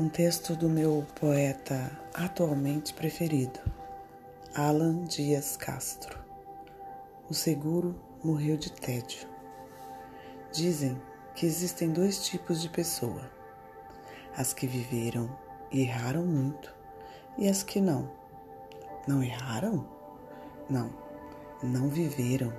Um texto do meu poeta atualmente preferido, Alan Dias Castro. O seguro morreu de tédio. Dizem que existem dois tipos de pessoa: as que viveram e erraram muito, e as que não. Não erraram? Não, não viveram.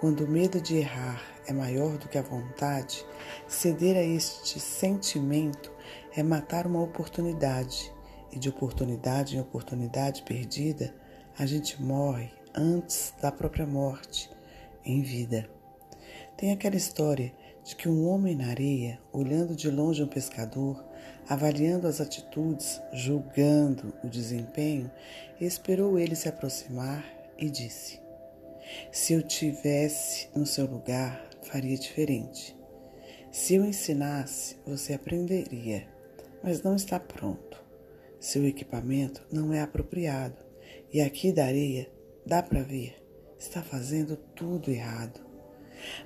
Quando o medo de errar é maior do que a vontade, ceder a este sentimento é matar uma oportunidade, e de oportunidade em oportunidade perdida, a gente morre antes da própria morte, em vida. Tem aquela história de que um homem na areia, olhando de longe um pescador, avaliando as atitudes, julgando o desempenho, esperou ele se aproximar e disse: Se eu tivesse no seu lugar, faria diferente. Se eu ensinasse, você aprenderia, mas não está pronto. Seu equipamento não é apropriado e aqui da areia dá para ver, está fazendo tudo errado.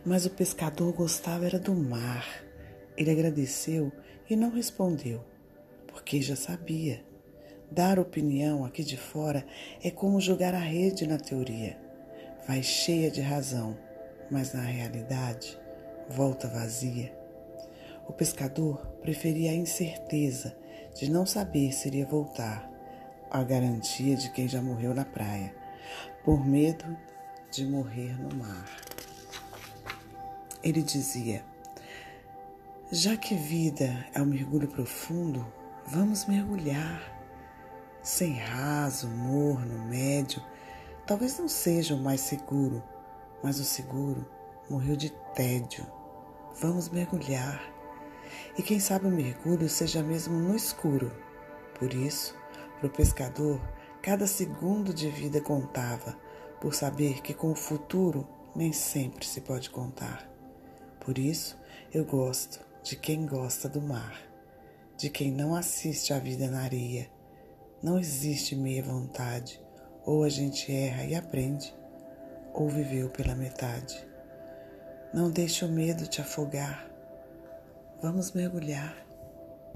Mas o pescador gostava era do mar. Ele agradeceu e não respondeu, porque já sabia. Dar opinião aqui de fora é como jogar a rede na teoria. Vai cheia de razão, mas na realidade volta vazia. O pescador preferia a incerteza de não saber se iria voltar, a garantia de quem já morreu na praia, por medo de morrer no mar. Ele dizia: Já que vida é um mergulho profundo, vamos mergulhar. Sem raso, morno, médio, talvez não seja o mais seguro mas o seguro morreu de tédio. Vamos mergulhar. E quem sabe o mergulho seja mesmo no escuro. Por isso, para o pescador, cada segundo de vida contava, por saber que com o futuro nem sempre se pode contar. Por isso, eu gosto de quem gosta do mar, de quem não assiste à vida na areia. Não existe meia vontade, ou a gente erra e aprende ou viveu pela metade. Não deixe o medo te afogar. Vamos mergulhar.